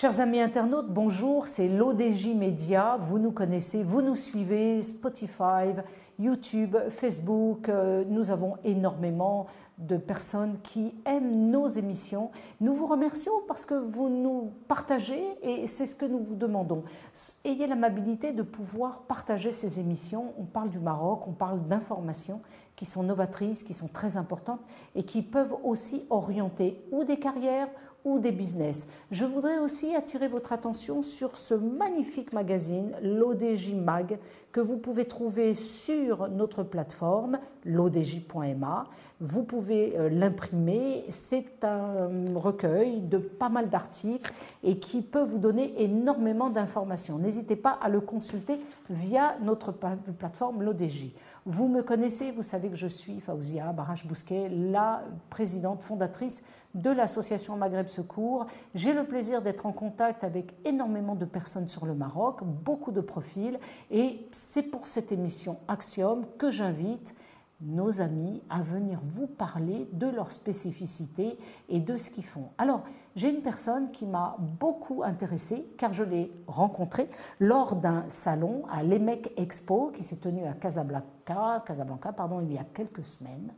Chers amis internautes, bonjour, c'est l'ODJ Média. Vous nous connaissez, vous nous suivez, Spotify, YouTube, Facebook. Euh, nous avons énormément de personnes qui aiment nos émissions. Nous vous remercions parce que vous nous partagez et c'est ce que nous vous demandons. Ayez l'amabilité de pouvoir partager ces émissions. On parle du Maroc, on parle d'informations qui sont novatrices, qui sont très importantes et qui peuvent aussi orienter ou des carrières ou des business. Je voudrais aussi attirer votre attention sur ce magnifique magazine, l'ODJ Mag, que vous pouvez trouver sur notre plateforme, l'odj.ma. Vous pouvez euh, l'imprimer. C'est un recueil de pas mal d'articles et qui peut vous donner énormément d'informations. N'hésitez pas à le consulter via notre plateforme, l'ODJ. Vous me connaissez, vous savez que je suis Faouzia Barache Bousquet, la présidente fondatrice de l'association Maghreb Secours. J'ai le plaisir d'être en contact avec énormément de personnes sur le Maroc, beaucoup de profils, et c'est pour cette émission Axiom que j'invite nos amis à venir vous parler de leurs spécificités et de ce qu'ils font. Alors, j'ai une personne qui m'a beaucoup intéressée car je l'ai rencontrée lors d'un salon à l'EMEC Expo qui s'est tenu à Casablanca, Casablanca pardon, il y a quelques semaines.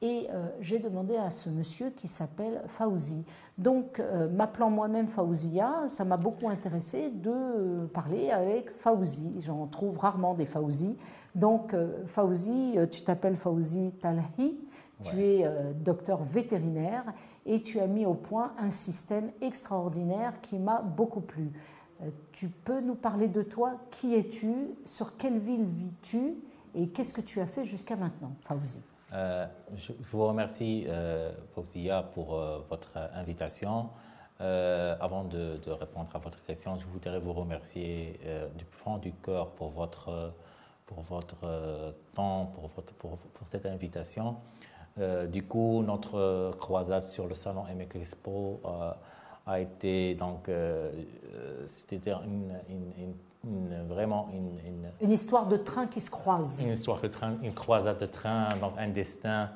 Et euh, j'ai demandé à ce monsieur qui s'appelle Fauzi. Donc, euh, m'appelant moi-même Fauzia, ça m'a beaucoup intéressé de parler avec Fauzi. J'en trouve rarement des Fauzi. Donc, euh, Fauzi, tu t'appelles Fauzi Talhi, tu es docteur vétérinaire et tu as mis au point un système extraordinaire qui m'a beaucoup plu. tu peux nous parler de toi? Qui es-tu? Sur quelle ville vis-tu? Et qu'est-ce que tu as fait jusqu'à maintenant, Fauzi? Euh, je vous remercie, euh, pour euh, votre invitation. avant de, répondre à votre question, je voudrais vous remercier du fond du cœur pour votre, pour votre temps, pour, cette invitation. du coup, notre croisade sur le salon MX Expo a été donc, c'était une, une vraiment une, une, histoire de train qui se croise. Une histoire de train, une croisade de train, donc un destin.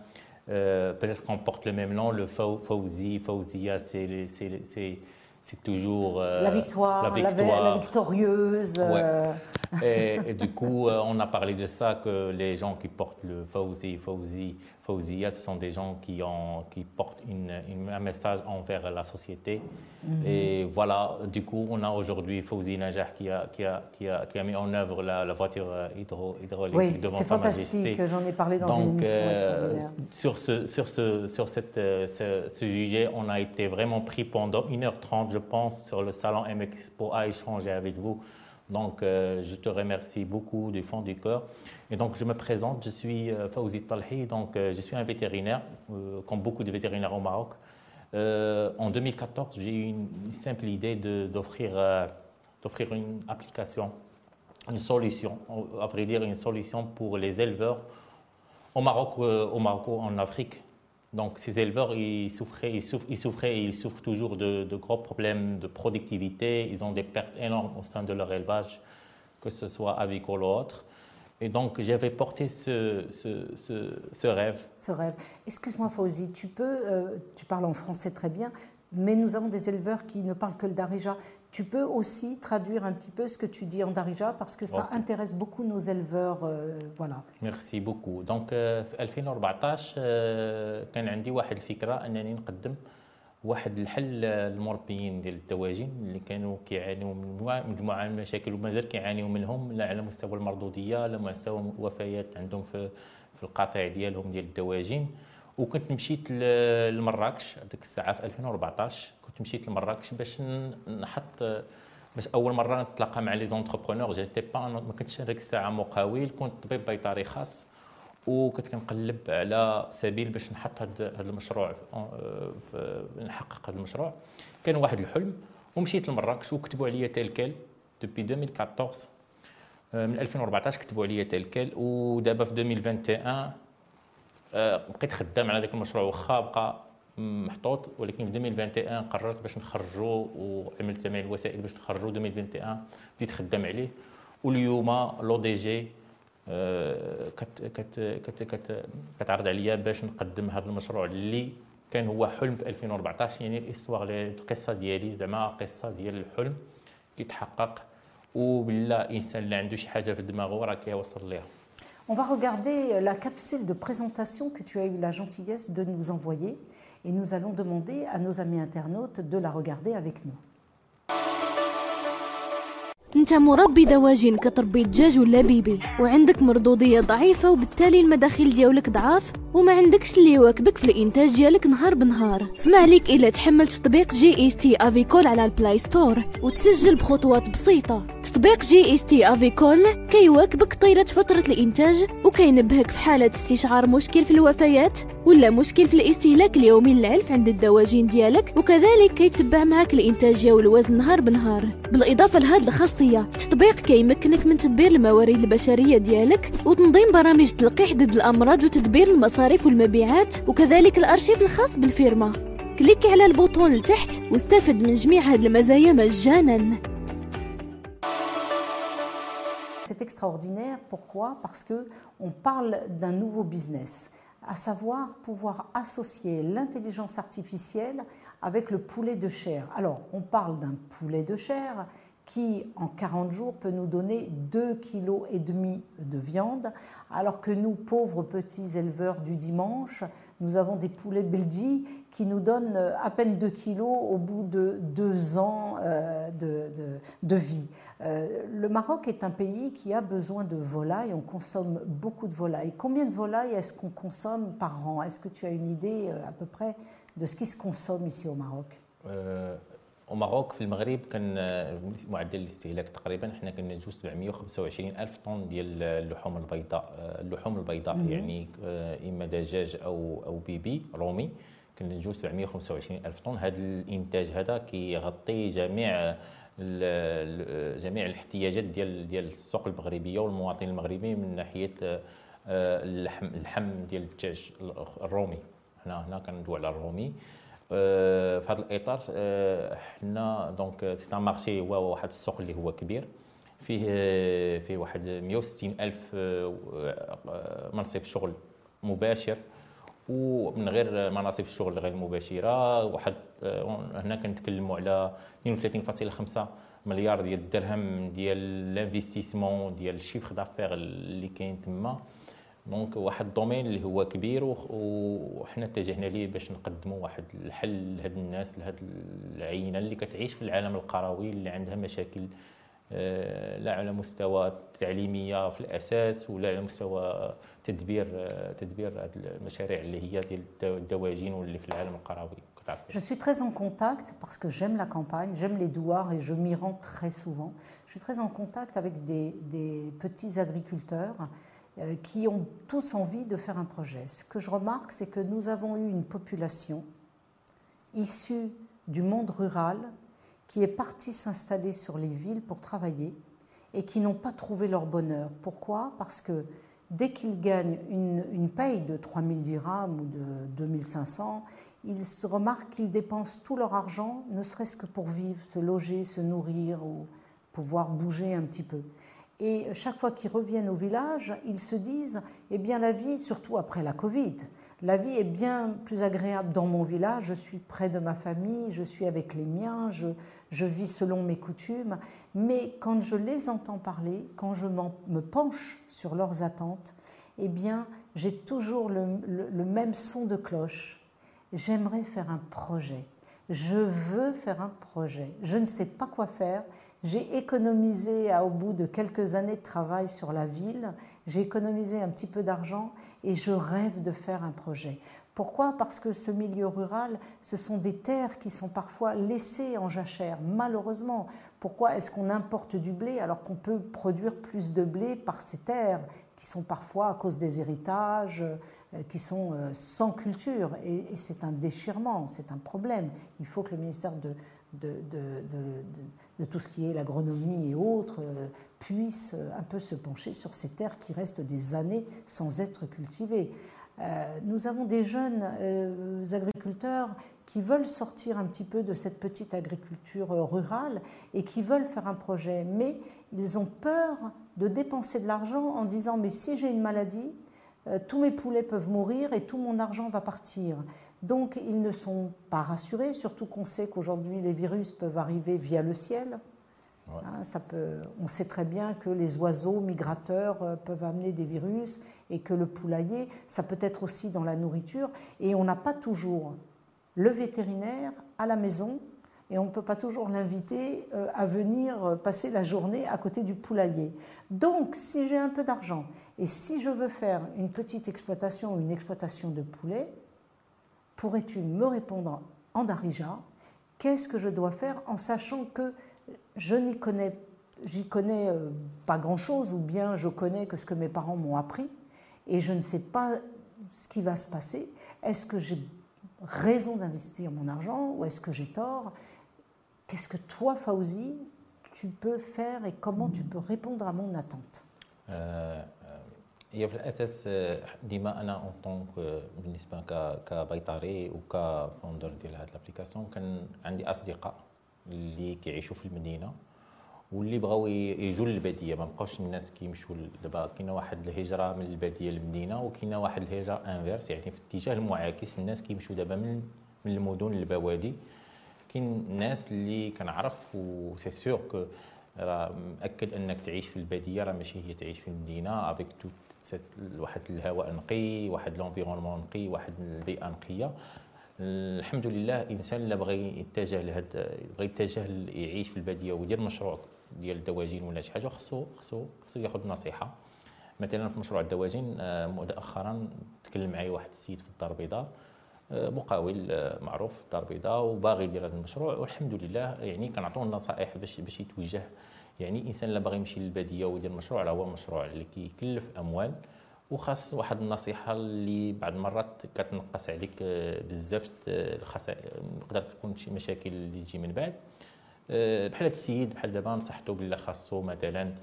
Euh, peut-être qu'on porte le même nom, le Fauzi, Fauzia, c'est c'est toujours euh, la, victoire, la, victoire, la, victorieuse. Euh. Et, du coup, on a parlé de ça, que les gens qui portent le Fauzi, Fauzi, Fauzia, ce sont des gens qui, ont, qui portent une, un message envers la société. Mhm. Et voilà, du coup, on a aujourd'hui Fauzi Najah qui a, qui, a, qui, a, qui a mis en œuvre la, voiture hydro, hydraulique oui, devant sa fantastique, j'en ai parlé dans une émission euh, sur, ce, sur, ce, sur cette, euh, ce, ce, sujet, on a été vraiment pris pendant 1h30, je pense, sur le salon MXPO à échanger avec vous. Donc, euh, je te remercie beaucoup du fond du cœur. Et donc, je me présente, je suis euh, Fawzi Talhi, donc euh, je suis un vétérinaire, comme beaucoup de vétérinaires au Maroc. en 2014, j'ai eu une simple idée d'offrir d'offrir une application, une solution, à vrai dire une solution pour les éleveurs au Maroc, au Maroc en Afrique, donc ces éleveurs, ils souffraient, ils souffrent, ils souffraient et ils souffrent toujours de, gros problèmes de productivité. Ils ont des pertes énormes au sein de leur élevage, que ce soit avicole ou autre. Et donc j'avais porté ce, ce, rêve. Ce rêve. Excuse-moi Fauzi, tu peux, euh, tu parles en français très bien, mais nous avons des éleveurs qui ne parlent que le darija. Tu peux aussi traduire un petit peu ce que tu dis en Darija parce que ça intéresse beaucoup nos éleveurs. Euh, voilà. Merci beaucoup. Donc في 2014 كان عندي واحد الفكرة أنني نقدم واحد الحل للمربيين ديال الدواجن اللي كانوا كيعانيوا من مجموعة من المشاكل ومازال كيعانيوا منهم لا على مستوى المردوديه لا مستوى الوفيات عندهم في في القطيع ديالهم ديال الدواجن وكنت مشيت لمراكش هذيك الساعة في 2014 كنت مشيت لمراكش باش نحط باش أول مرة نتلاقى مع les entrepreneurs. جيتي با ما كنتش هذيك الساعة مقاول كنت طبيب بيطري خاص وكنت كنقلب على سبيل باش نحط هذا المشروع نحقق هذا المشروع. كان واحد الحلم ومشيت لمراكش وكتبوا عليا تلكال دوبي 2014 من 2014 كتبوا عليا تلكال ودابا في 2021 بقيت خدام على ذاك المشروع واخا بقى محطوط ولكن في 2021 قررت باش نخرجوا وعملت جميع الوسائل باش نخرجوا 2021 بديت خدام عليه. واليوم لو دي جي كت كت كت كت كتعرض عليا باش نقدم هذا المشروع اللي كان هو حلم في 2014 يعني ال histoire القصة ديالي زعما قصة ديال الحلم كيتحقق. وبلا انسان اللي عنده شي حاجة في دماغه راه كيوصل ليها. On va regarder la capsule de présentation que tu as eu la gentillesse de nous envoyer. Et nous allons demander à nos amis internautes de la regarder avec nous. انت مربي دواجن كتربي دجاج ولا بيبي وعندك مردوديه ضعيفة وبالتالي المداخيل ديالك ضعاف وما عندكش اللي يواكبك في الإنتاج ديالك نهار بنهار. فما عليك إلا تحمل تطبيق GST Avicole على ال Play Store وتسجل بخطوات بسيطة. تطبيق GST Avicole كيواكبك طيلة فترة الإنتاج وكينبهك في حالة استشعار مشكل في الوفيات ولا مشكل في الاستهلاك اليومي للعلف عند الدواجن ديالك وكذلك كيتبع معك الانتاجيه والوزن نهار بنهار. بالإضافة لهاد الخاصيه التطبيق كيمكنك من تدبير الموارد البشرية ديالك وتنظيم برامج تلقيح ضد الأمراض وتدبير المصاريف والمبيعات وكذلك الأرشيف الخاص بالفيرما cliquer على ال bouton لتحت واستفد من جميع هاد المزايا مجانا C'est extraordinaire. Pourquoi Parce que on parle d'un nouveau business, à savoir pouvoir associer l'intelligence artificielle avec le poulet de chair. Alors, on parle d'un poulet de chair qui, en 40 jours, peut nous donner 2,5 kg de viande, alors que nous, pauvres petits éleveurs du dimanche, nous avons des poulets Belgi qui nous donnent à peine 2 kg au bout de deux ans euh, de, de, vie. Euh, le Maroc est un pays qui a besoin de volailles, on consomme beaucoup de volailles. Combien de volailles est-ce qu'on consomme par an? Est-ce que tu as une idée euh, à peu près de ce qui se consomme ici au Maroc? وماروك في المغرب كان معدل الاستهلاك تقريبا حنا كننتجو 725 ألف طن ديال اللحوم البيضاء اللحوم البيضاء مم. يعني إما دجاج أو أو بيبي رومي. كننتجو 725 ألف طن. هذا الإنتاج هذا كيغطي جميع جميع الاحتياجات ديال ديال السوق المغربية والمواطن المغربي من ناحية اللحم اللحم ديال الدجاج الرومي. هنا هنا كندوي على الرومي. في هذا الإطار حنا donc c'est un marché هو واحد السوق اللي هو كبير. فيه فيه واحد 160 ألف منصب شغل مباشر. ومن غير مناصب الشغل غير مباشرة. واحد هنا كنتكلموا على 32.5 مليار ديال الدرهم ديال لانفستيسمون ديال الشيفر دافير اللي كاين تما. دونك واحد الدومين اللي هو كبير وحنا اتجهنا ليه باش نقدموا واحد الحل لهاد الناس لهاد العينة اللي كتعيش في العالم القروي اللي عندها مشاكل آه، لا على مستوى التعليمية في الأساس ولا على مستوى تدبير آه، تدبير المشاريع اللي هي ديال الدواجن واللي في العالم القروي Je suis très en contact parce que j'aime la campagne, j'aime les douars et je m'y rends très souvent. Je suis très en contact avec des, des petits agriculteurs qui ont tous envie de faire un projet. Ce que je remarque, c'est que nous avons eu une population issue du monde rural qui est partie s'installer sur les villes pour travailler et qui n'ont pas trouvé leur bonheur. Pourquoi? Parce que dès qu'ils gagnent une, une, paye de 3000 dirhams ou de 2500, ils se remarquent qu'ils dépensent tout leur argent, ne serait-ce que pour vivre, se loger, se nourrir ou pouvoir bouger un petit peu. Et chaque fois qu'ils reviennent au village, ils se disent, eh bien la vie, surtout après la Covid, la vie est bien plus agréable dans mon village, je suis près de ma famille, je suis avec les miens, je, vis selon mes coutumes. Mais quand je les entends parler, quand je me penche sur leurs attentes, eh bien j'ai toujours le même son de cloche. J'aimerais faire un projet. Je veux faire un projet. Je ne sais pas quoi faire j'ai économisé au bout de quelques années de travail sur la ville, j'ai économisé un petit peu d'argent et je rêve de faire un projet. Pourquoi? Parce que ce milieu rural, ce sont des terres qui sont parfois laissées en jachère, malheureusement. Pourquoi est-ce qu'on importe du blé alors qu'on peut produire plus de blé par ces terres qui sont parfois, à cause des héritages, euh, qui sont euh, sans culture Et, c'est un déchirement, c'est un problème. Il faut que le ministère de, de, de tout ce qui est l'agronomie et autres euh, puissent euh, un peu se pencher sur ces terres qui restent des années sans être cultivées. Euh, nous avons des jeunes agriculteurs qui veulent sortir un petit peu de cette petite agriculture rurale et qui veulent faire un projet, mais ils ont peur de dépenser de l'argent en disant mais si j'ai une maladie, tous mes poulets peuvent mourir et tout mon argent va partir. Donc ils ne sont pas rassurés, surtout qu'on sait qu'aujourd'hui les virus peuvent arriver via le ciel. Hein, ça peut, on sait très bien que les oiseaux migrateurs euh, peuvent amener des virus et que le poulailler, ça peut être aussi dans la nourriture. Et on n'a pas toujours le vétérinaire à la maison et on ne peut pas toujours l'inviter euh, à venir euh, passer la journée à côté du poulailler. Donc, si j'ai un peu d'argent et si je veux faire une petite exploitation, une exploitation de poulet, pourrais-tu me répondre en darija Qu'est-ce que je dois faire en sachant que je n'y connais, euh, pas grand-chose ou bien je connais que ce que mes parents m'ont appris et je ne sais pas ce qui va se passer? Est-ce que j'ai raison d'investir mon argent ou est-ce que j'ai tort? Qu'est-ce que toi, Fauzi, tu peux faire et comment tu peux répondre à mon attente? هي في الأساس ديما أنا اون طونك بالنسبة كبيطري وكفوندر ديال هاد لابليكاسيون كان عندي أصدقاء اللي كيعيشوا في المدينة واللي بغاو يجوا للبادية. ما بقاوش الناس كيمشوا دابا كاينة واحد الهجرة من البادية للمدينة وكاينة واحد الهجرة انفيرس يعني في الاتجاه المعاكس الناس كيمشوا دابا من من المدن للبوادي. كاين ناس اللي كنعرف و سي سور كو راه مأكد أنك تعيش في البادية راه ماشي هي تعيش في المدينة. افيك تو واحد الهواء نقي واحد لونفيرونمون نقي واحد البيئة نقية. الحمد لله الانسان اللي بغى يتجه لهذا بغى يتجه يعيش في البادية ويدير مشروع ديال الدواجن ولا شي حاجة خصو خصو خصو ياخذ نصيحة. مثلا في مشروع الدواجن آه، مؤخرا تكلم معي واحد السيد في الدار البيضاء آه، مقاول آه، معروف في الدار البيضاء وباغي يدير هذا المشروع والحمد لله يعني كنعطوه النصائح باش باش يتوجه يعني الإنسان اللي باغي يمشي للبادية ويدير مشروع راه هو مشروع اللي كيكلف أموال. وخاص واحد النصيحة اللي بعض المرات كتنقص عليك آه، بزاف تقدر تكون شي مشاكل اللي تجي من بعد. آه، بحال هذا السيد بحال دابا نصحته بلا خاصو مثلا آه،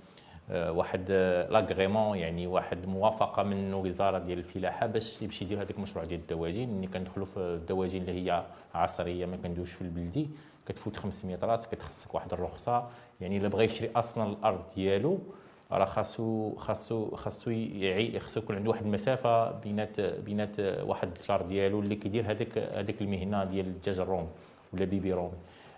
واحد لاغريمون يعني واحد موافقة من وزارة ديال الفلاحة باش يمشي يدير هذاك المشروع ديال الدواجن ملي كندخلوا في الدواجن اللي هي عصرية ما كندوش في البلدي كتفوت 500 راس كتخصك واحد الرخصة. يعني إلا بغى يشري أصلا الأرض ديالو راه خاصو خاصو خاصو يعي خاصو يكون عنده واحد المسافة بينات بينات واحد الجار ديالو اللي كيدير هذاك هذيك المهنة ديال الدجاج الرومي ولا بيبي رومي.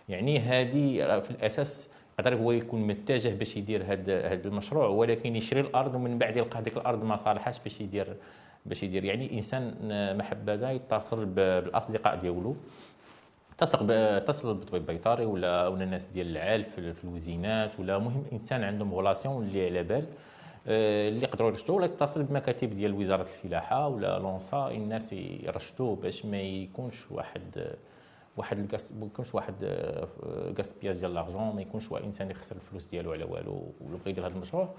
يعني هذه في الأساس يقدر هو يكون متجه باش يدير هذا هذا المشروع ولكن يشري الأرض ومن بعد يلقى هذيك الأرض ما صالحاش باش يدير باش يدير. يعني إنسان محبذا يتصل بالأصدقاء ديالو تصل تصل بالطبيب البيطري ولا ولا الناس ديال العال في, في الوزينات ولا مهم إنسان عندهم غولاسيون اللي على بال آه، اللي يقدروا يرشدوه ولا يتصل بمكاتب ديال وزارة الفلاحة ولا لونسا الناس يرشدوه باش ما يكونش واحد واحد الكاس ما يكونش واحد غاسبياج ديال لارجون ما يكونش واحد انسان يخسر الفلوس ديالو على والو ولا بغى يدير هذا المشروع.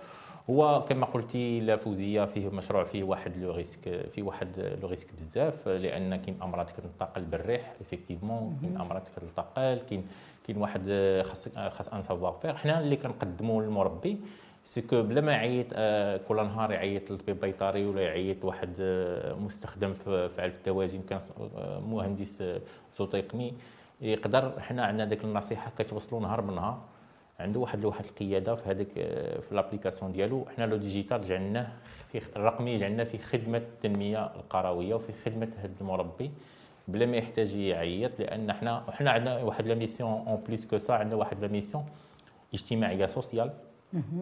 هو كما قلتي لا فوزية فيه مشروع فيه واحد لو ريسك فيه واحد لو ريسك بزاف لأن كاين أمراض كتنتقل بالريح افيكتيفمون كاين أمراض كتنتقل كاين كاين واحد خاص خاص ان سافوار فير حنا اللي كنقدموا للمربي سكو بلا ما يعيط آه، كل نهار يعيط للطبيب البيطري ولا يعيط واحد آه، مستخدم في علف الدواجن كان آه، مهندس زوتيقني يقدر حنا عندنا ديك النصيحة كتوصلوا نهار بنهار عنده واحد واحد القيادة في هذيك في لابليكاسيون ديالو. حنا لو ديجيتال جعلناه في الرقمي جعلناه في خدمة التنمية القروية وفي خدمة هذا المربي بلا ما يحتاج يعيط لأن حنا حنا عندنا واحد لا ميسيون اون بليس كو سا عندنا واحد لا ميسيون اجتماعية سوسيال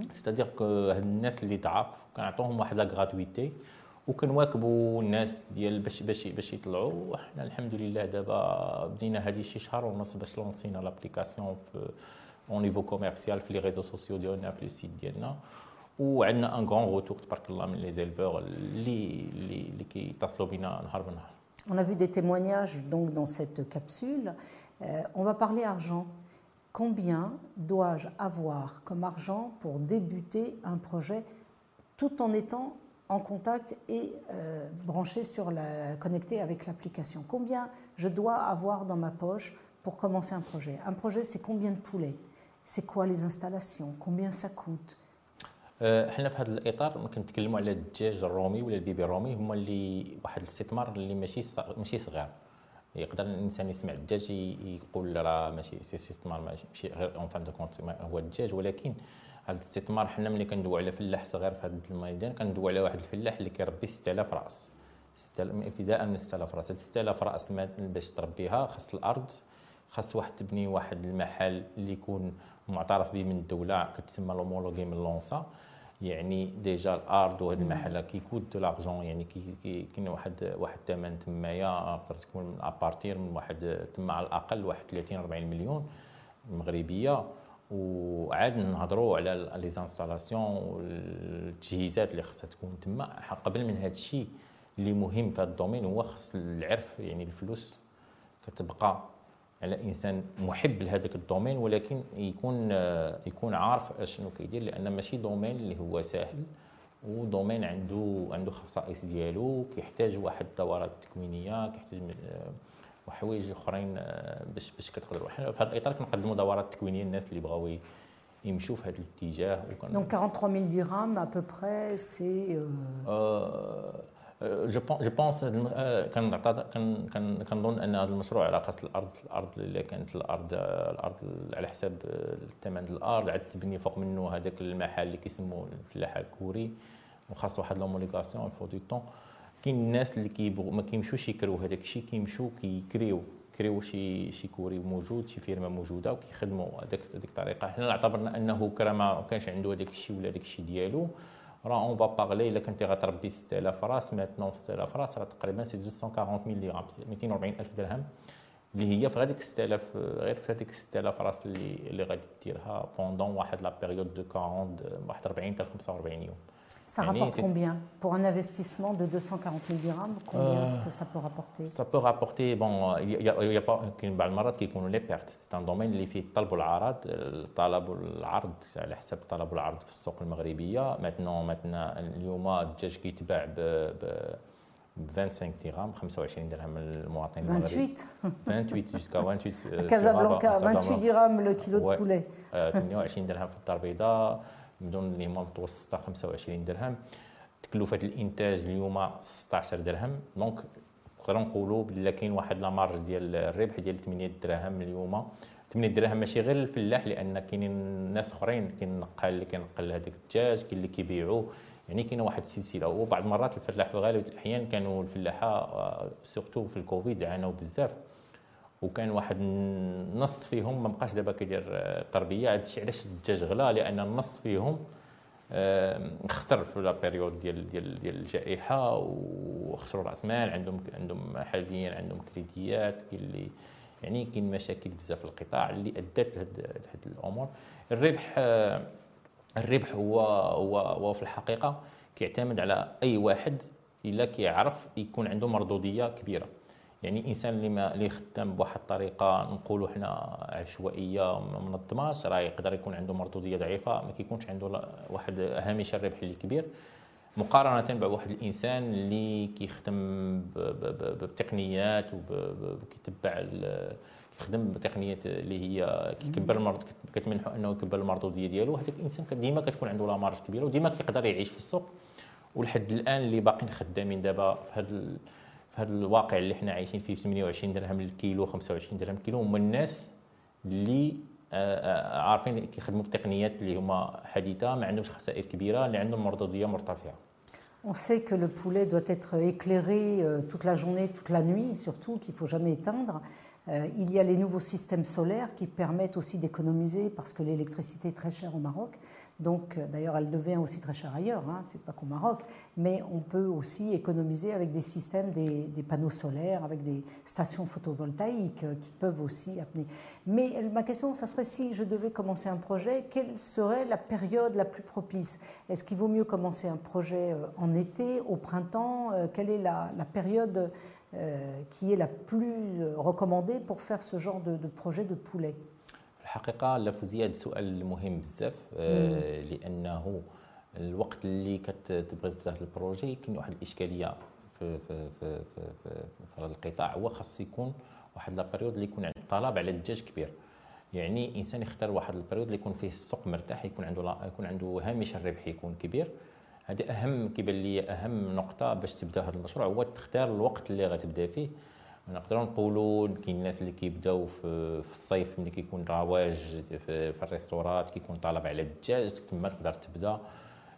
سيتادير كو هاد الناس اللي ضعاف كنعطوهم واحد لا غراتويتي وكنواكبوا الناس ديال باش باش باش يطلعوا وحنا الحمد لله دابا بدينا هذه شي شهر ونص باش لونسينا لابليكاسيون في اون نيفو كوميرسيال في لي ريزو سوسيو ديالنا في السيت ديالنا وعندنا ان غون روتور تبارك الله من لي زيلفور اللي اللي اللي كيتصلوا بنا نهار بنهار On a vu des témoignages donc dans cette capsule. Euh, on va parler argent. Combien dois-je avoir comme argent pour débuter un projet tout en étant en contact et euh, branché sur la, connecté avec l'application Combien je dois avoir dans ma poche pour commencer un projet Un projet, c'est combien de poulets C'est quoi les installations Combien ça coûte حنا في هذا الاطار كنتكلموا على الدجاج الرومي ولا البيبي الرومي هما اللي واحد الاستثمار اللي ماشي ماشي صغير يقدر الإنسان يسمع الدجاج يقول راه ماشي استثمار ماشي غير اون فان دو كونت هو الدجاج. ولكن هذا الاستثمار حنا ملي كندويو على فلاح صغير في هذا الميدان كندويو على واحد الفلاح اللي كيربي 6000 رأس. ابتداء من 6000 رأس. هاد 6000 رأس باش تربيها خاص الأرض خاص واحد تبني واحد المحل اللي يكون معترف به من الدولة كتسمى لومولوغي من لونسا. يعني ديجا الأرض وهذا المحل كيكود دو لارجون يعني كي كاين واحد واحد الثمن تمايا تقدر تكون ابارتير من واحد تما على الأقل واحد 30 40 مليون مغربية. وعاد نهضروا على لي زانستالاسيون والتجهيزات اللي خصها تكون تما. قبل من هذا الشيء اللي مهم في هذا الدومين هو خص العرف يعني الفلوس. كتبقى على إنسان محب لهذاك الدومين ولكن يكون يكون عارف شنو كيدير لأن ماشي دومين اللي هو سهل ودومين عنده عنده خصائص ديالو كيحتاج واحد الدورات تكوينية كيحتاج وحوايج أخرين باش باش كتقدر في هذا الإطار كنقدموا دورات تكوينية للناس اللي بغاو يمشوا في هذا الاتجاه دونك 43000 درهم ا بو بري سي جو بونس كنظن أن هذا المشروع على خاص الأرض الأرض اللي كانت الأرض الأرض على حساب الثمن الأرض عاد تبني فوق منه هذاك المحل اللي كيسموه الفلاحة الكوري وخاص واحد لوموليغاسيون فو دو طون كاين الناس اللي كيبغوا ما كيمشوش يكريو هذاك الشيء كيمشوا كيكريو كريو شي شي كوري موجود شي فيرما موجودة وكيخدموا هذاك هذيك الطريقة. حنا اعتبرنا أنه كرا ما كانش عنده هذاك الشيء ولا هذاك الشيء ديالو. راه اون با بارلي الا كنتي غتربي 6000 راس ماتنون 6000 راس راه تقريبا سي 240 ملي درهم 240 الف درهم اللي هي في هذيك 6000 غير في هذيك 6000 راس اللي اللي غادي ديرها بوندون واحد لا بيريود دو 40 واحد 40 حتى 45 يوم Ça rapporte combien Pour un investissement de 240 000 dirhams, combien euh, est-ce que ça peut rapporter Ça peut rapporter, bon, il y a, il y a pas كاين بعض المرات كيكونوا لي بيرت سي ان دومين اللي فيه الطلب والعرض الطلب والعرض على حسب الطلب والعرض في السوق المغربيه ماتنون ماتنا اليوم الدجاج كيتباع ب, ب 25 درهم 25 درهم للمواطن المغربي 28 jusqu'à 28 كازابلانكا 28 درهم لو كيلو دو بولي 28 درهم في الدار البيضاء بدون اللي هما متوسطه 25 درهم. تكلفة الإنتاج اليوم 16 درهم. دونك نقدروا نقولوا بلا كاين واحد لا مارج ديال الربح ديال 8 دراهم اليوم. 8 دراهم ماشي غير الفلاح لأن كاينين ناس أخرين كاين النقال اللي كينقل هذاك الدجاج كاين اللي كيبيعوه يعني كاينة واحد السلسلة. وبعض المرات الفلاح في غالب الاحيان كانوا الفلاحة سورتو في الكوفيد عانوا بزاف. وكان واحد النص فيهم ما بقاش دابا كيدير التربيه هذا الشيء علاش الدجاج غلا؟ لأن النص فيهم خسر في la période ديال ديال ديال الجائحة وخسروا رأس مال. عندهم عندهم حاليا عندهم crédits كاين اللي يعني كاين مشاكل بزاف في القطاع اللي ادت لهاد الأمور. الربح الربح هو هو هو في الحقيقة كيعتمد على أي واحد إلا كيعرف يكون عنده مردوديه كبيرة. يعني إنسان اللي ما اللي خدام بواحد الطريقة نقولوا حنا عشوائية ما منظماش راه يقدر يكون عنده مردوديه ضعيفة ما كيكونش عنده واحد هامش الربح اللي كبير مقارنة بواحد الإنسان اللي كيخدم بتقنيات وكيتبع كيخدم بتقنيات اللي هي كيكبر المرض كتمنحو أنه يكبر المردوديه ديالو. هذاك الإنسان ديما كتكون عنده لا مارج كبيرة وديما كيقدر يعيش في السوق. ولحد الآن اللي باقيين خدامين دابا في هذا في هذا الواقع اللي إحنا عايشين فيه 28 درهم للكيلو 25 درهم للكيلو هما الناس اللي آه، آه، عارفين كيخدموا بتقنيات اللي هما حديثه ما عندهمش خسائر كبيره اللي عندهم مردوديه مرتفعه On sait que le poulet doit être éclairé euh, toute la journée, toute la nuit, surtout qu'il faut jamais éteindre. Euh, il y a les nouveaux systèmes solaires qui permettent aussi d'économiser parce que l'électricité est très chère au Maroc. Donc, euh, d'ailleurs, elle devient aussi très chère ailleurs, hein, c'est pas qu'au Maroc, mais on peut aussi économiser avec des systèmes, des, panneaux solaires, avec des stations photovoltaïques euh, qui peuvent aussi amener. Mais euh, ma question, ça serait si je devais commencer un projet, quelle serait la période la plus propice? Est-ce qu'il vaut mieux commencer un projet en été, au printemps? Quelle est la, période qui est la plus recommandée pour faire ce genre de projet de poulet? الحقيقة اللافوزيه هذا سؤال مهم بزاف آه لأنه الوقت اللي كتبغي تبدأ هذا البروجي كاين واحد الإشكالية في في في في, في, في هذا القطاع هو خاص يكون واحد la période اللي يكون عنده طلب على الدجاج كبير. يعني إنسان يختار واحد ال période اللي يكون فيه السوق مرتاح يكون عنده يكون عنده هامش الربح يكون كبير. هذه أهم كيبان لي أهم نقطة باش تبدأ هذا المشروع هو تختار الوقت اللي غتبدأ فيه. نقدروا نقولوا كاين الناس اللي كيبداو في, في الصيف ملي كيكون رواج في, في ال restaurants كيكون طلب على الدجاج تما تقدر تبدا.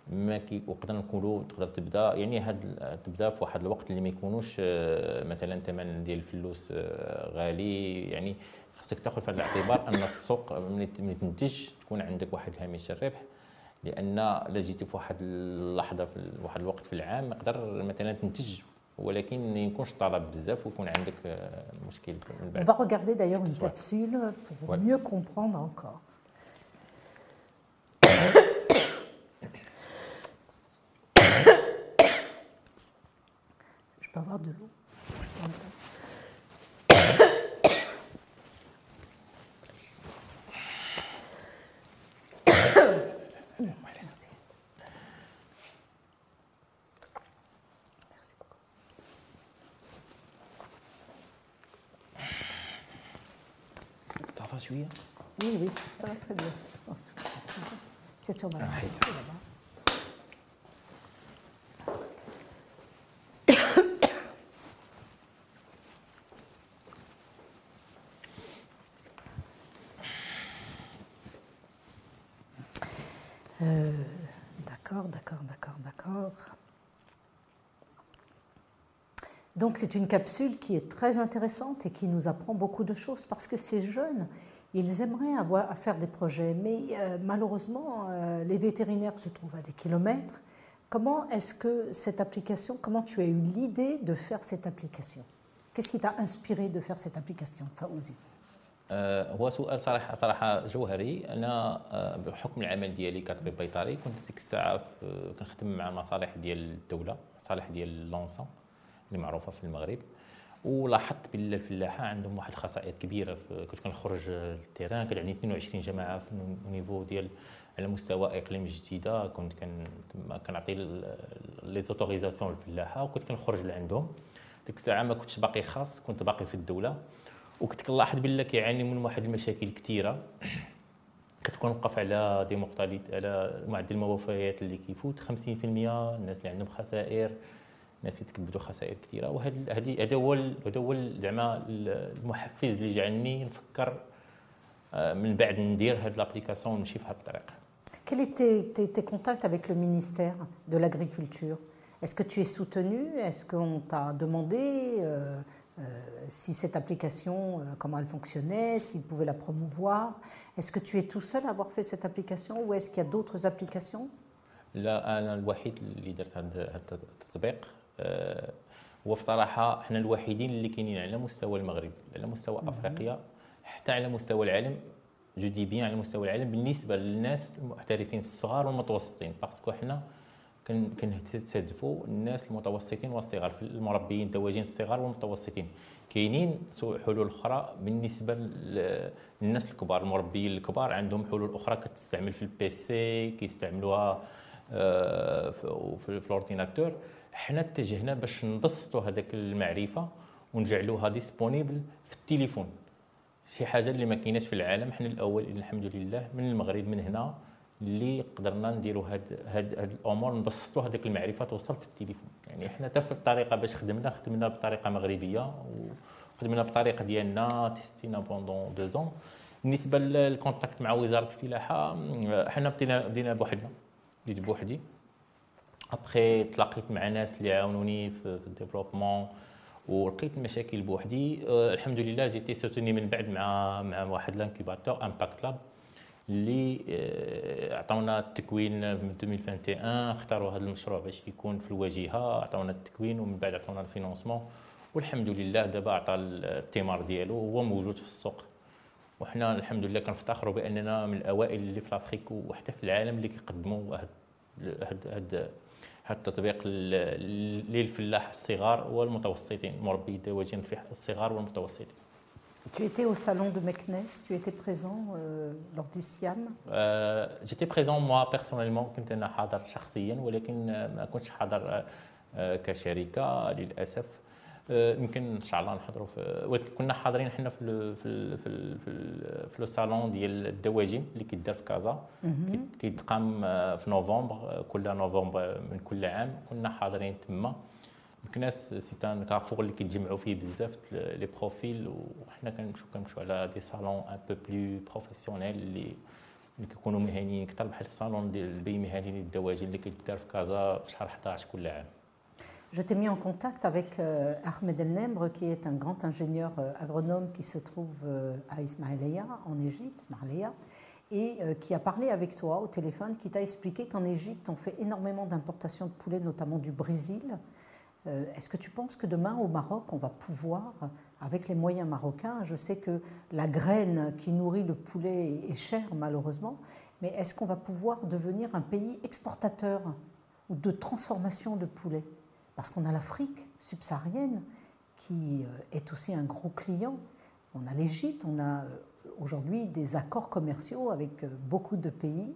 ما كي وقدر نقولوا تقدر تبدا يعني هاد تبدا في واحد الوقت اللي ما يكونوش آه، مثلا ثمن ديال الفلوس آه، غالي. يعني خاصك تاخذ في الاعتبار أن السوق ملي تنتج تكون عندك واحد هامش الربح. لأن لا جيتي في واحد اللحظة في واحد الوقت في العام يقدر مثلا تنتج On va regarder d'ailleurs une capsule pour mieux comprendre encore. Je peux avoir de l'eau? Oui, oui, ça va très bien. C'est sur ma euh, d'accord, d'accord, d'accord, d'accord. Donc c'est une capsule qui est très intéressante et qui nous apprend beaucoup de choses parce que ces jeunes, ils aimeraient avoir à faire des projets, mais euh, malheureusement, euh, les vétérinaires se trouvent à des kilomètres. Comment est-ce que cette application, comment tu as eu l'idée de faire cette application Qu'est-ce qui t'a inspiré de faire cette application, Faouzi هو سؤال صراحة صراحة جوهري أنا بحكم العمل ديالي كطبيب بيطري كنت ديك الساعة كنخدم مع مصالح ديال الدولة مصالح ديال لونسون اللي معروفة في المغرب. ولاحظت بان الفلاحه عندهم واحد الخسائر كبيرة كنت كنخرج لل terrain كان عندي 22 جماعة في ال niveau ديال على مستوى إقليم جديده كنت كنعطي les autorisations للفلاحه وكنت كنخرج لعندهم. ديك الساعة ما كنتش باقي خاص كنت باقي في الدولة. وكنت كنلاحظ بان كيعاني من واحد المشاكل كثيره كتكون وقف على دي على معدل الموفيات اللي كيفوت. 50% الناس اللي عندهم خسائر. الناس يتكبدوا خسائر كثيره وهذا هذا هو هذا هو زعما المحفز اللي جعلني نفكر من بعد ندير هذه l'application ونمشي في هذه الطريقه Quels étaient tes, tes contacts avec le ministère de l'Agriculture Est-ce que tu es soutenu Est-ce qu'on t'a demandé euh, euh, si cette application, euh, comment elle fonctionnait, s'ils pouvaient la promouvoir Est-ce que tu es tout seul à avoir fait cette application ou est-ce qu'il y a d'autres applications لا انا الوحيد اللي درت هذا التطبيق هو في صراحة إحنا الوحيدين اللي كاينين على مستوى المغرب على مستوى أفريقيا حتى على مستوى العالم je dis bien على مستوى العالم بالنسبة للناس المحترفين الصغار والمتوسطين parce que حنا كنستهدفوا الناس المتوسطين والصغار في المربيين الدواجن الصغار والمتوسطين. كاينين حلول أخرى بالنسبة للناس الكبار المربيين الكبار عندهم حلول أخرى كتستعمل في ال PC كيستعملوها آه، في ال ordinateur حنا اتجهنا باش نبسطوا هذاك المعرفة ونجعلوها disponible في التليفون. شي حاجة اللي ما كايناش في العالم حنا الأول الحمد لله من المغرب من هنا اللي قدرنا نديروا هاد هاد, هاد الأمور نبسطوا هذيك المعرفة توصل في التليفون. يعني حنا حتى في الطريقة باش خدمنا خدمنا بطريقة مغربية وخدمنا بطريقة ديالنا testينا pendant deux ans بالنسبة لل contact مع وزارة الفلاحة حنا بدينا بدينا بوحدنا. بديت بوحدي. ابخي تلاقيت مع ناس اللي عاونوني في ال développement ولقيت المشاكل بوحدي. أه الحمد لله j'étais soutenu من بعد مع مع واحد l'incubateur Impact Lab اللي أه عطاونا التكوين من 2021 اختاروا هذا المشروع باش يكون في الواجهة عطاونا التكوين ومن بعد عطاونا ال financement. والحمد لله دابا عطى الثمار ديالو هو موجود في السوق. وحنا الحمد لله كنفتخروا بأننا من الأوائل اللي في l'Afrique وحتى في العالم اللي كيقدموا هاد هاد هذا التطبيق للفلاح الصغار والمتوسطين. مربي الدواجن الصغار والمتوسطين. Tu étais au salon de Meknes, tu étais présent euh, lors du SIAM? Euh, J'étais présent moi personnellement, كنت أنا حاضر شخصيا ولكن ما كنتش حاضر كشركة للأسف. يمكن إن شاء الله نحضروا في كنا حاضرين حنا في ال في ال في ال في, ال في الصالون ديال الدواجن اللي كيدار في كازا. كيتقام في نوفمبر كل نوفمبر من كل عام. كنا حاضرين تما. مكناس c'est un carrefour اللي كيتجمعوا فيه بزاف les profils وحنا كنمشيو كنمشيو على des salons un peu plus professionnels اللي اللي كيكونوا مهنيين أكثر بحال الصالون ديال البي مهني للدواجن اللي كيدار في كازا في شهر 11 كل عام. Je t'ai mis en contact avec euh, Ahmed El Nembre, qui est un grand ingénieur euh, agronome qui se trouve euh, à Ismailia, en Égypte, et qui a parlé avec toi au téléphone, qui t'a expliqué qu'en Égypte, on fait énormément d'importations de poulet, notamment du Brésil. Est-ce que tu penses que demain, au Maroc, on va pouvoir, avec les moyens marocains, je sais que la graine qui nourrit le poulet est chère, malheureusement, mais est-ce qu'on va pouvoir devenir un pays exportateur ou de transformation de poulet? Parce qu'on a l'Afrique subsaharienne qui euh, est aussi un gros client. On a l'Égypte, on a euh, aujourd'hui des accords commerciaux avec euh, beaucoup de pays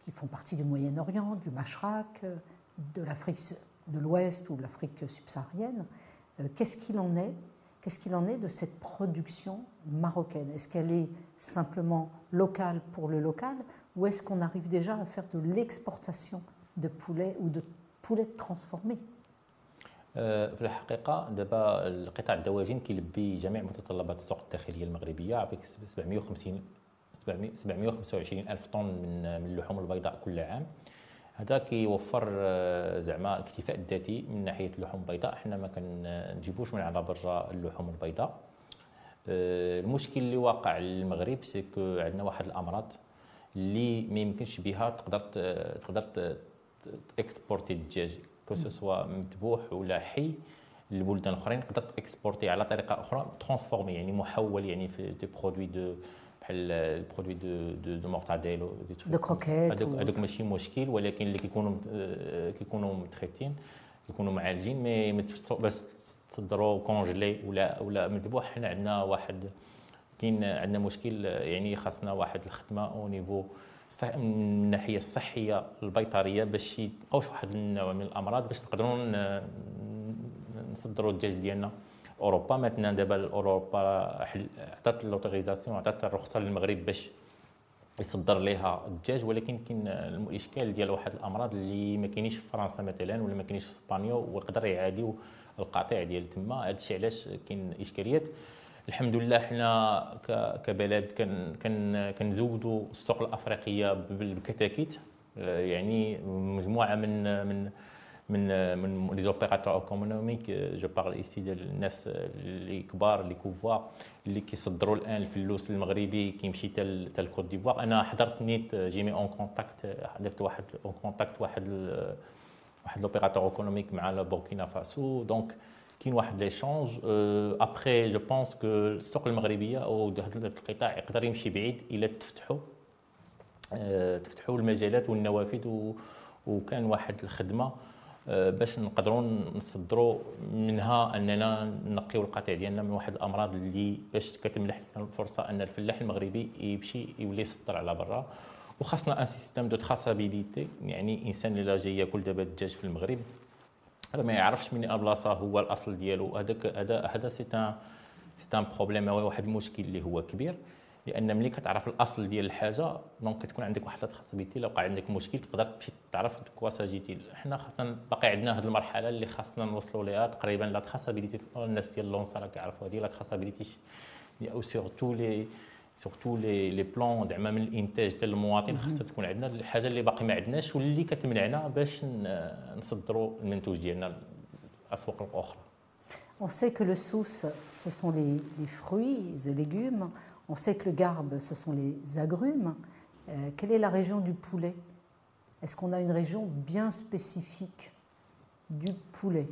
qui font partie du Moyen-Orient, du Mashraq, euh, de l'Afrique de l'Ouest ou de l'Afrique subsaharienne. Qu'est-ce qu'il en est? Qu'est-ce qu'il en est de cette production marocaine? Est-ce qu'elle est simplement locale pour le local ou est-ce qu'on arrive déjà à faire de l'exportation de poulet ou de poulet transformé? في الحقيقة دابا القطاع الدواجن كيلبي جميع متطلبات السوق الداخلية المغربية عافيك 750 700 725 ألف طن من من اللحوم البيضاء كل عام. هذا كيوفر آه، زعما الاكتفاء الذاتي من ناحية اللحوم البيضاء. حنا ما كنجيبوش من على برا اللحوم البيضاء. آه، المشكل اللي واقع للمغرب c'est que عندنا واحد الأمراض اللي ما يمكنش بها تقدر تقدر t'exporter الدجاج. que مذبوح ولا حي للبلدان الاخرين تقدر t'exporter على طريقه أخرى transformé يعني محول يعني في des produits de بحال ال produits de de, de mortadelle des de croquettes هذوك هذوك ماشي مشكل ولكن اللي كيكونوا كيكونوا م traités ين كيكونوا معالجين mais بس تصدروا congelé ولا ولا مذبوح حنا عندنا واحد كاين عندنا مشكل يعني خاصنا واحد الخدمه au niveau صح- من الناحية الصحية البيطرية باش يبقاوش واحد النوع من الأمراض باش نقدروا نصدروا الدجاج ديالنا. أوروبا مثلا دابا اوروبا عطات l'autorisation عطات الرخصة للمغرب باش يصدر ليها الدجاج ولكن كاين الاشكال ديال واحد الأمراض اللي ما كاينينش في فرنسا مثلا ولا ما كاينينش في إسبانيا ويقدر يعاديو القطيع ديال تما. هذا الشيء علاش كاين إشكاليات. الحمد لله حنا كبلد كن كن كنزودوا السوق الأفريقية بال- بالكتاكيت. آه، يعني مجموعة من من من من les opérateurs économiques je parle ici ديال الناس اللي كبار اللي couvoirs اللي كيصدروا الآن الفلوس المغربي كيمشي حتى حتى الكوت ديفوار أنا حضرت net j'ai mis en contact حضرت واحد en contact واحد واحد l'opérateur économique مع بوركينا فاسو donc كاين واحد l'échange après je pense que السوق المغربية أو هذا القطاع يقدر يمشي بعيد إلى تفتحوا. آه، تفتحوا المجالات والنوافذ وكان واحد الخدمة. آه، باش نقدروا نصدروا منها أننا نقيو القطيع ديالنا من واحد الأمراض اللي باش كتمنح الفرصة أن الفلاح المغربي يمشي يولي يصدر على برا. وخاصنا un système de traçabilité يعني إنسان اللي جاي ياكل دابا الدجاج في المغرب هذا ما يعرفش من بلاصه هو الأصل ديالو. هذاك هذا هذا c'est un c'est un problème واحد المشكل اللي هو كبير لأن ملي كتعرف الأصل ديال الحاجة donc كتكون عندك واحد ال traçabilité لو وقع عندك مشكل تقدر تمشي تعرف كوا جيتي حنا خاصنا باقي عندنا هذه المرحلة اللي خاصنا نوصلوا ليها تقريبا la traçabilité الناس ديال لونسا راه كيعرفوا هذه لا تراسابيليتي أو سورتو لي سورتو لي لي بلون زعما من الانتاج ديال المواطن خاصها تكون عندنا الحاجه اللي باقي ما عندناش واللي كتمنعنا باش ن- نصدروا المنتوج ديالنا الاسواق الاخرى On sait que le souce, ce sont les, les fruits et légumes. On sait que le garbe, ce sont les agrumes. Euh, quelle est la région du poulet Est-ce qu'on a une région bien spécifique du poulet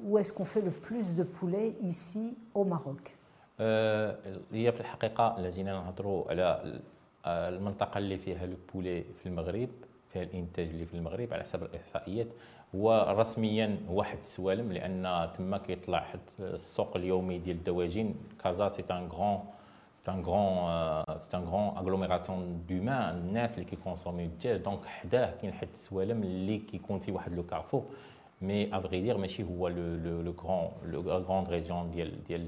Où est-ce qu'on fait le plus de poulet ici au Maroc آه، هي في الحقيقة الا جينا نهضروا على ال- المنطقة اللي فيها البولي في المغرب فيها الإنتاج اللي في المغرب على حسب الإحصائيات هو رسميا واحد السوالم لأن تما كيطلع حد السوق اليومي ديال الدواجن. كازا c'est un grand c'est un grand c'est une grande agglomération دومان الناس اللي كي consommer يو الدجاج donc حداه كاين حد السوالم اللي كيكون فيه واحد le carrefour mais après dire ماشي هو le le le grand le grande région ديال ديال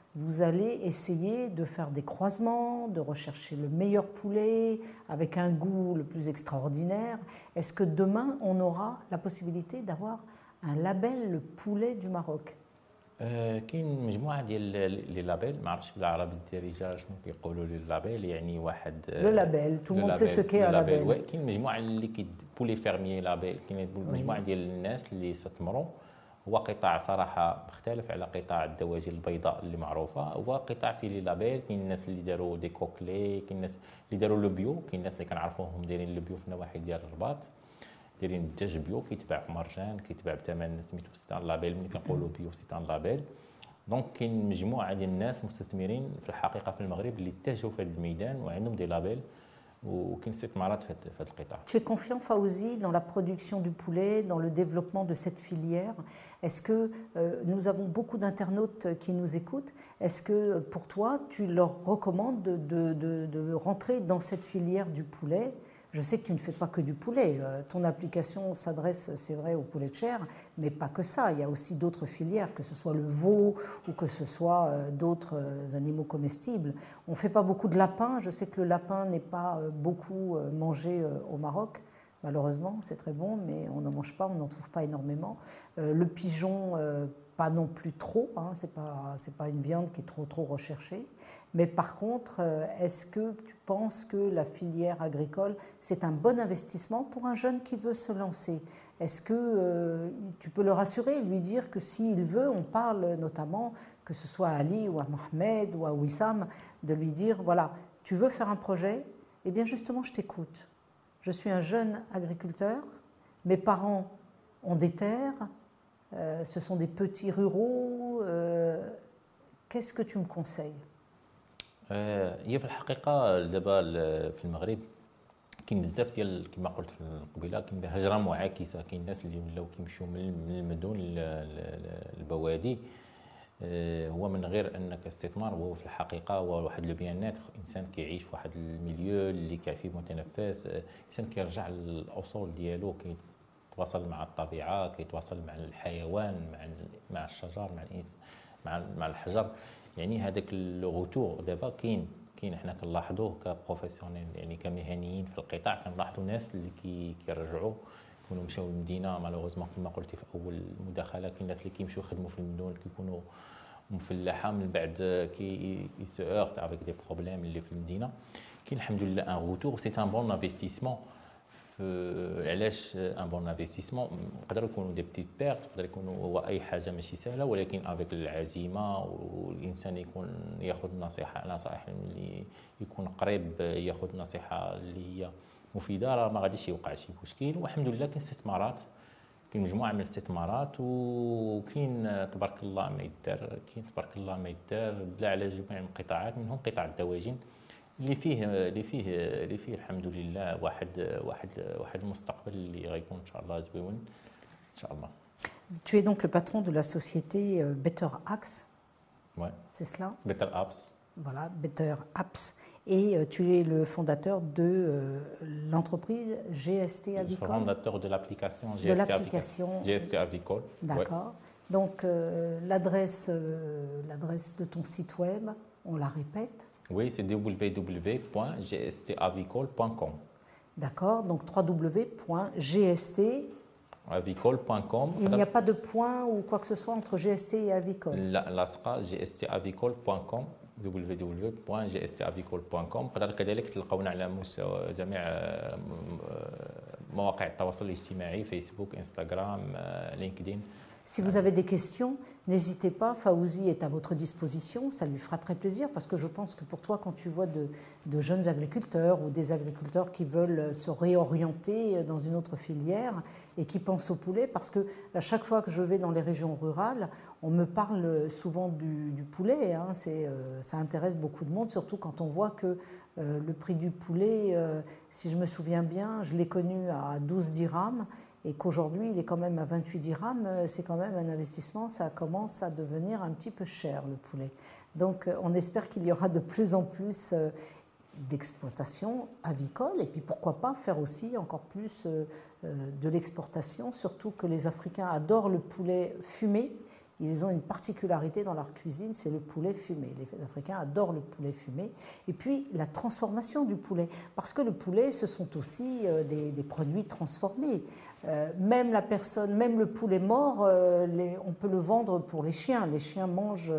vous allez essayer de faire des croisements, de rechercher le meilleur poulet avec un goût le plus extraordinaire Est-ce que demain, on aura la possibilité d'avoir un label le poulet du Maroc كاين مجموعه ديال لي لابيل ما عرفتش بالعربي الدارجه شنو كيقولوا لي لابيل يعني واحد لو لابيل تو مون سي سو كي لابيل كاين مجموعه اللي كي بولي فيرميي لابيل كاين مجموعه ديال الناس اللي استثمروا هو قطاع صراحة مختلف على قطاع الدواجن البيضاء اللي معروفة هو قطاع فيه les labels كاين الناس اللي داروا des coquelets كاين الناس اللي داروا le bio كاين الناس اللي كنعرفوهم دايرين le bio في النواحي ديال الرباط دايرين الدجاج bio كيتباع في مرجان كيتباع بثمن سميتو c'est un label ملي كنقولوا bio c'est un label. donc كاين مجموعة ديال الناس مستثمرين في الحقيقة في المغرب اللي اتجهوا في هذا الميدان وعندهم des labels. Tu es confiant, Faouzi, dans la production du poulet, dans le développement de cette filière? Est-ce que euh, nous avons beaucoup d'internautes qui nous écoutent. Est-ce que pour toi, tu leur recommandes de rentrer dans cette filière du poulet? Je sais que tu ne fais pas que du poulet. Euh, ton application s'adresse, c'est vrai, au poulet de chair, mais pas que ça. Il y a aussi d'autres filières, que ce soit le veau ou que ce soit euh, d'autres euh, animaux comestibles. On ne fait pas beaucoup de lapin. Je sais que le lapin n'est pas beaucoup mangé au Maroc. Malheureusement, c'est très bon, mais on n'en mange pas, on n'en trouve pas énormément. le pigeon, pas non plus trop. Hein, c'est pas pas une viande qui est trop trop recherchée. Mais par contre, euh, est-ce que tu penses que la filière agricole, c'est un bon investissement pour un jeune qui veut se lancer? Est-ce que euh, tu peux le rassurer, lui dire que s'il veut, on parle notamment, que ce soit à Ali ou à Mohamed ou à Wissam, de lui dire, voilà, tu veux faire un projet? Eh bien justement, je t'écoute. Je suis un jeune agriculteur, mes parents ont des terres, euh, ce sont des petits ruraux, qu'est-ce que tu me conseilles? هي في الحقيقة دابا في المغرب كاين بزاف ديال كما قلت في القبيلة كاين هجرة معاكسة كاين الناس اللي ولاو كيمشيو من المدن للبوادي. هو من غير أنك استثمار هو في الحقيقة هو واحد le bien-être إنسان كيعيش في واحد ال milieu اللي فيه متنفس. إنسان كيرجع للأصول ديالو كيتواصل مع الطبيعة كيتواصل مع الحيوان مع مع الشجر مع مع مع الحجر. يعني هذاك ال retour. دابا كاين كاين حنا كنلاحظوه ك professionnel يعني كمهنيين في القطاع كنلاحظوا ناس اللي كي كيرجعوا يكونوا مشاو للمدينة. malheureusement كما قلتي في أول مداخلة كاين الناس اللي كيمشيو يخدموا في المدن كيكونوا مفلحة. من بعد كي يسوغت avec des problèmes اللي في المدينة. كاين الحمد لله un retour c'est un bon investissement علاش un bon investissement يقدروا يكونوا des petites pertes يقدر يكونوا هو اي حاجة ماشي سهله ولكن avec العزيمه والانسان يكون ياخذ نصيحه نصائح اللي يكون قريب ياخذ نصيحه اللي هي مفيده راه ما غاديش يوقع شي مشكل والحمد لله كاين استثمارات كاين مجموعه من الاستثمارات وكاين تبارك الله ما يدار كاين تبارك الله ما يدار بلا على جميع القطاعات منهم قطاع الدواجن اللي فيه اللي فيه اللي فيه الحمد لله واحد واحد واحد المستقبل اللي غيكون ان شاء الله زويون ان شاء الله Tu es donc le patron de la société euh, Better Axe. Ouais. C'est cela Better Apps. Voilà, Better Apps. Et euh, tu es le fondateur de euh, l'entreprise GST Avicole. Je suis fondateur de l'application GST, de l'application GST Avicole. D'accord. Ouais. Donc euh, l'adresse euh, l'adresse de ton site web, on la répète oui, c'est www.gstavicole.com. D'accord, donc www.gstavicole.com. Il n'y a pas de point ou quoi que ce soit entre GST et Avicole لا sera gstavicole.com www.gstavicole.com قدر كذلك تلقونا على مستوى جميع مواقع التواصل الاجتماعي فيسبوك انستغرام لينكدين Si vous avez des questions, n'hésitez pas. Faouzi est à votre disposition. Ça lui fera très plaisir parce que je pense que pour toi, quand tu vois de, jeunes agriculteurs ou des agriculteurs qui veulent se réorienter dans une autre filière et qui pensent au poulet, parce que à chaque fois que je vais dans les régions rurales, on me parle souvent du, poulet. Hein. Euh, ça intéresse beaucoup de monde, surtout quand on voit que euh, le prix du poulet, euh, si je me souviens bien, je l'ai connu à 12 dirhams et qu'aujourd'hui il est quand même à 28 dirhams, c'est quand même un investissement, ça commence à devenir un petit peu cher le poulet. Donc on espère qu'il y aura de plus en plus d'exploitation avicole et puis pourquoi pas faire aussi encore plus de l'exportation, surtout que les Africains adorent le poulet fumé ils ont une particularité dans leur cuisine, c'est le poulet fumé. Les Africains adorent le poulet fumé. Et puis la transformation du poulet, parce que le poulet, ce sont aussi euh, des, produits transformés. Euh, même la personne, même le poulet mort, euh, on peut le vendre pour les chiens. Les chiens mangent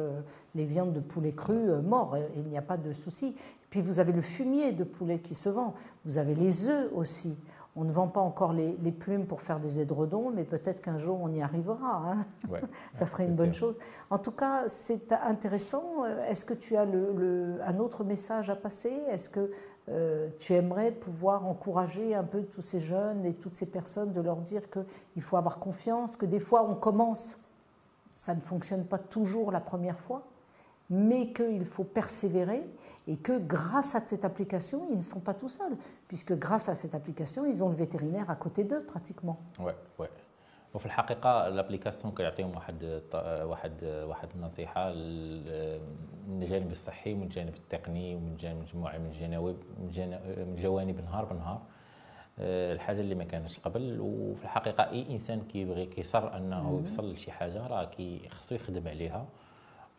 les viandes de poulet cru mort, il n'y a pas de souci. Puis vous avez le fumier de poulet qui se vend. Vous avez les œufs aussi. On ne vend pas encore les, plumes pour faire des édredons, mais peut-être qu'un jour on y arrivera. Hein. Ça serait une bonne chose. En tout cas, c'est intéressant. Est-ce que tu as un autre message à passer? Est-ce que euh, tu aimerais pouvoir encourager un peu tous ces jeunes et toutes ces personnes de leur dire qu'il faut avoir confiance, que des fois on commence, ça ne fonctionne pas toujours la première fois, mais qu'il faut persévérer et que grâce à cette application, ils ne sont pas tout seuls, puisque grâce à cette application, ils ont le vétérinaire à côté d'eux pratiquement. Ouais, ouais. وفي الحقيقة الأبليكاسيون كيعطيهم واحد واحد واحد النصيحة من الجانب الصحي ومن الجانب التقني ومن جانب مجموعة من الجوانب من جوانب نهار بنهار الحاجة اللي ما كانتش قبل وفي الحقيقة أي إنسان كيبغي كيصر أنه يوصل لشي حاجة راه خصو يخدم عليها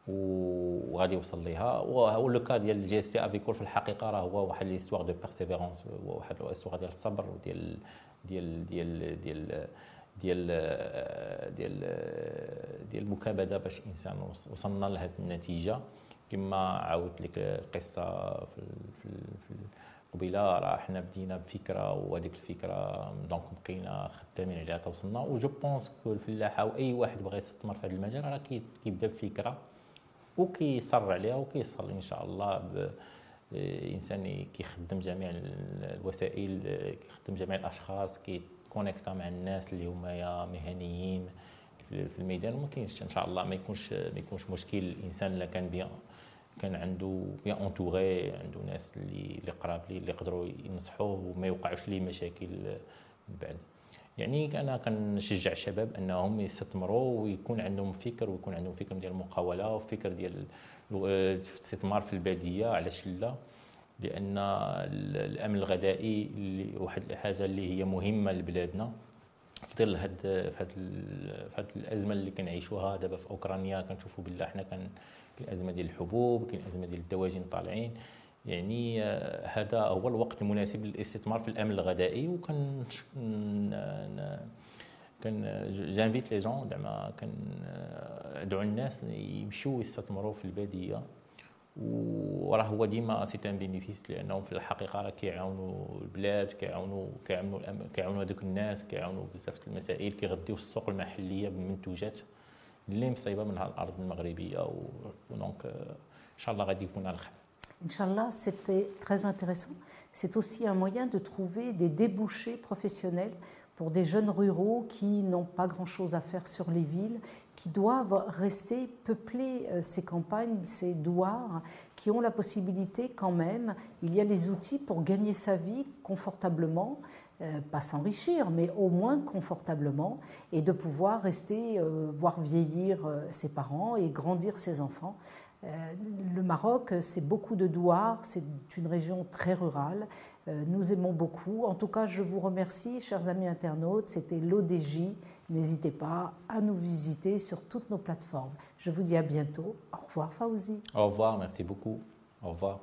وغادي يوصل ليها. وهو le cas ديال ال GST avicole في الحقيقة راه هو واحد l'histoire de persévérance واحد l'histoire ديال الصبر وديال ديال ديال ديال ديال ديال ديال المكابدة باش الانسان وصلنا لهذه النتيجة. كما عاودت لك القصة في في في قبيلة راه حنا بدينا بفكرة وهذيك الفكرة donc بقينا خدامين عليها توصلنا و je pense الفلاحة وأي واحد بغى يستثمر في هذا المجال راه كيبدا بفكرة وكيصر عليها وكيصل إن شاء الله إنسان كيخدم جميع الوسائل كيخدم جميع الأشخاص كي connecta مع الناس اللي هما مهنيين في الميدان وما كاينش إن شاء الله ما يكونش ما يكونش مشكل. الإنسان إلا كان bien كان عنده bien entouré عنده ناس اللي اللي قراب ليه اللي يقدروا ينصحوه وما يوقعوش ليه مشاكل من بعد. يعني أنا كنشجع الشباب أنهم يستثمروا ويكون عندهم فكر ويكون عندهم فكر ديال المقاولة وفكر ديال الاستثمار في البادية علاش لا؟ لأن الأمن الغذائي اللي واحد الحاجة اللي هي مهمة لبلادنا في ظل هاد في هاد الأزمة اللي كنعيشوها دابا في أوكرانيا كنشوفوا بالله حنا كان الأزمة ديال الحبوب كاين ازمه ديال الدواجن طالعين. يعني آه، هذا هو الوقت المناسب للاستثمار في الأمن الغذائي وكان كان j'invite les jeunes زعما كان ادعو الناس يمشيو يستثمروا في البادية. وراه هو ديما سي ان بينيفيس لانهم في الحقيقه راه كيعاونوا البلاد كيعاونوا كيعاونوا كيعاونوا هذوك الناس كيعاونوا بزاف المسائل كيغذيو السوق المحليه بالمنتوجات اللي مصيبه من الارض المغربيه ودونك ان شاء الله غادي يكون على خير Inch'Allah, c'était très intéressant. C'est aussi un moyen de trouver des débouchés professionnels pour des jeunes ruraux qui n'ont pas grand-chose à faire sur les villes, qui doivent rester peupler euh, ces campagnes, ces douars, qui ont la possibilité quand même, il y a les outils pour gagner sa vie confortablement, euh, pas s'enrichir, mais au moins confortablement, et de pouvoir rester, euh, voir vieillir ses parents et grandir ses enfants le Maroc, c'est beaucoup de douars, c'est une région très rurale. Nous aimons beaucoup. En tout cas, je vous remercie, chers amis internautes. C'était l'ODJ. N'hésitez pas à nous visiter sur toutes nos plateformes. Je vous dis à bientôt. Au revoir, Fauzi. Au revoir, merci beaucoup. Au revoir.